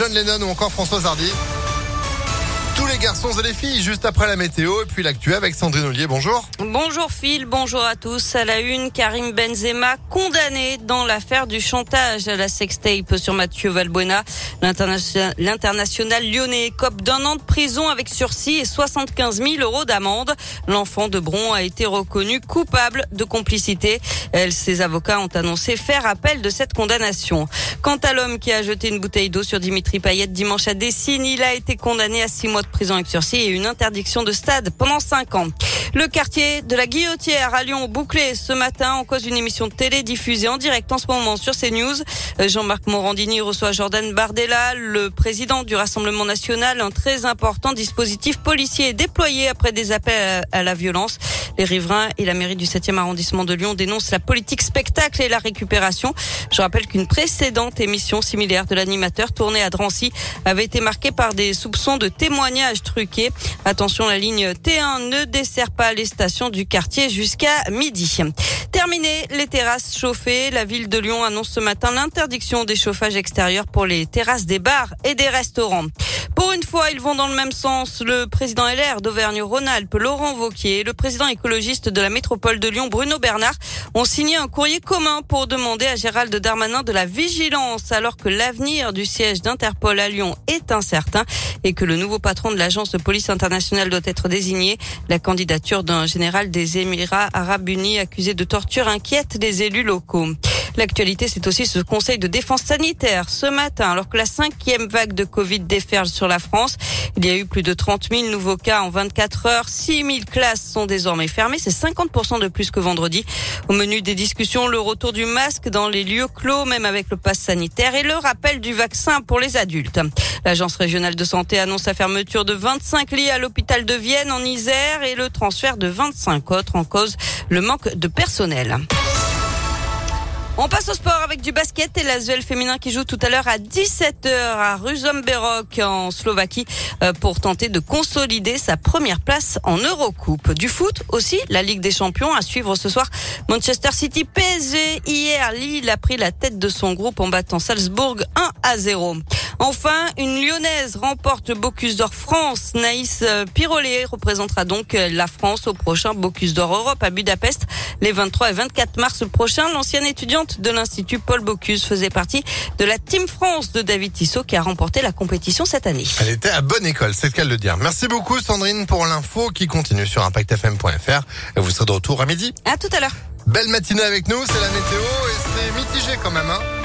John Lennon ou encore François Hardy. Les garçons et les filles, juste après la météo et puis l'actu avec Sandrine Ollier. Bonjour. Bonjour Phil, bonjour à tous. À la une, Karim Benzema condamné dans l'affaire du chantage à la sextape sur Mathieu Valbuena. L'international lyonnais cope d'un an de prison avec sursis et 75 000 euros d'amende. L'enfant de Bron a été reconnu coupable de complicité. ses avocats ont annoncé faire appel de cette condamnation. Quant à l'homme qui a jeté une bouteille d'eau sur Dimitri Payet dimanche à Dessine, il a été condamné à six mois de prison avec sursis et une interdiction de stade pendant cinq ans. Le quartier de la Guillotière à Lyon bouclé ce matin en cause d'une émission de télé diffusée en direct en ce moment sur CNews. Euh, Jean-Marc Morandini reçoit Jordan Bardella, le président du Rassemblement national. Un très important dispositif policier déployé après des appels à la violence. Les riverains et la mairie du 7e arrondissement de Lyon dénoncent la politique spectacle et la récupération. Je rappelle qu'une précédente émission similaire de l'animateur tournée à Drancy avait été marquée par des soupçons de témoignages truqués. Attention, la ligne T1 ne dessert pas les stations du quartier jusqu'à midi. Terminé les terrasses chauffées, la ville de Lyon annonce ce matin l'interdiction des chauffages extérieurs pour les terrasses des bars et des restaurants. Pour une fois, ils vont dans le même sens. Le président LR d'Auvergne-Rhône-Alpes, Laurent Vauquier, et le président écologiste de la métropole de Lyon, Bruno Bernard, ont signé un courrier commun pour demander à Gérald Darmanin de la vigilance alors que l'avenir du siège d'Interpol à Lyon est incertain et que le nouveau patron de l'agence de police internationale doit être désigné. La candidature d'un général des Émirats arabes unis accusé de torture inquiète les élus locaux. L'actualité, c'est aussi ce conseil de défense sanitaire ce matin, alors que la cinquième vague de Covid déferle sur la France. Il y a eu plus de 30 000 nouveaux cas en 24 heures. 6 000 classes sont désormais fermées. C'est 50% de plus que vendredi. Au menu des discussions, le retour du masque dans les lieux clos, même avec le pass sanitaire et le rappel du vaccin pour les adultes. L'agence régionale de santé annonce la fermeture de 25 lits à l'hôpital de Vienne en Isère et le transfert de 25 autres en cause le manque de personnel. On passe au sport avec du basket et l'Asvel féminin qui joue tout à l'heure à 17h à Ruzomberok en Slovaquie euh, pour tenter de consolider sa première place en Eurocoupe. Du foot aussi, la Ligue des Champions à suivre ce soir. Manchester City PSG hier, Lille a pris la tête de son groupe en battant Salzbourg 1 à 0. Enfin, une lyonnaise remporte le Bocuse d'Or France. Naïs euh, Pirolet représentera donc euh, la France au prochain Bocuse d'Or Europe à Budapest les 23 et 24 mars prochains. L'ancienne étudiante de l'Institut Paul Bocuse faisait partie de la Team France de David Tissot qui a remporté la compétition cette année. Elle était à bonne école, c'est le cas de le dire. Merci beaucoup Sandrine pour l'info qui continue sur impactfm.fr et vous serez de retour à midi. À tout à l'heure. Belle matinée avec nous, c'est la météo et c'est mitigé quand même. Hein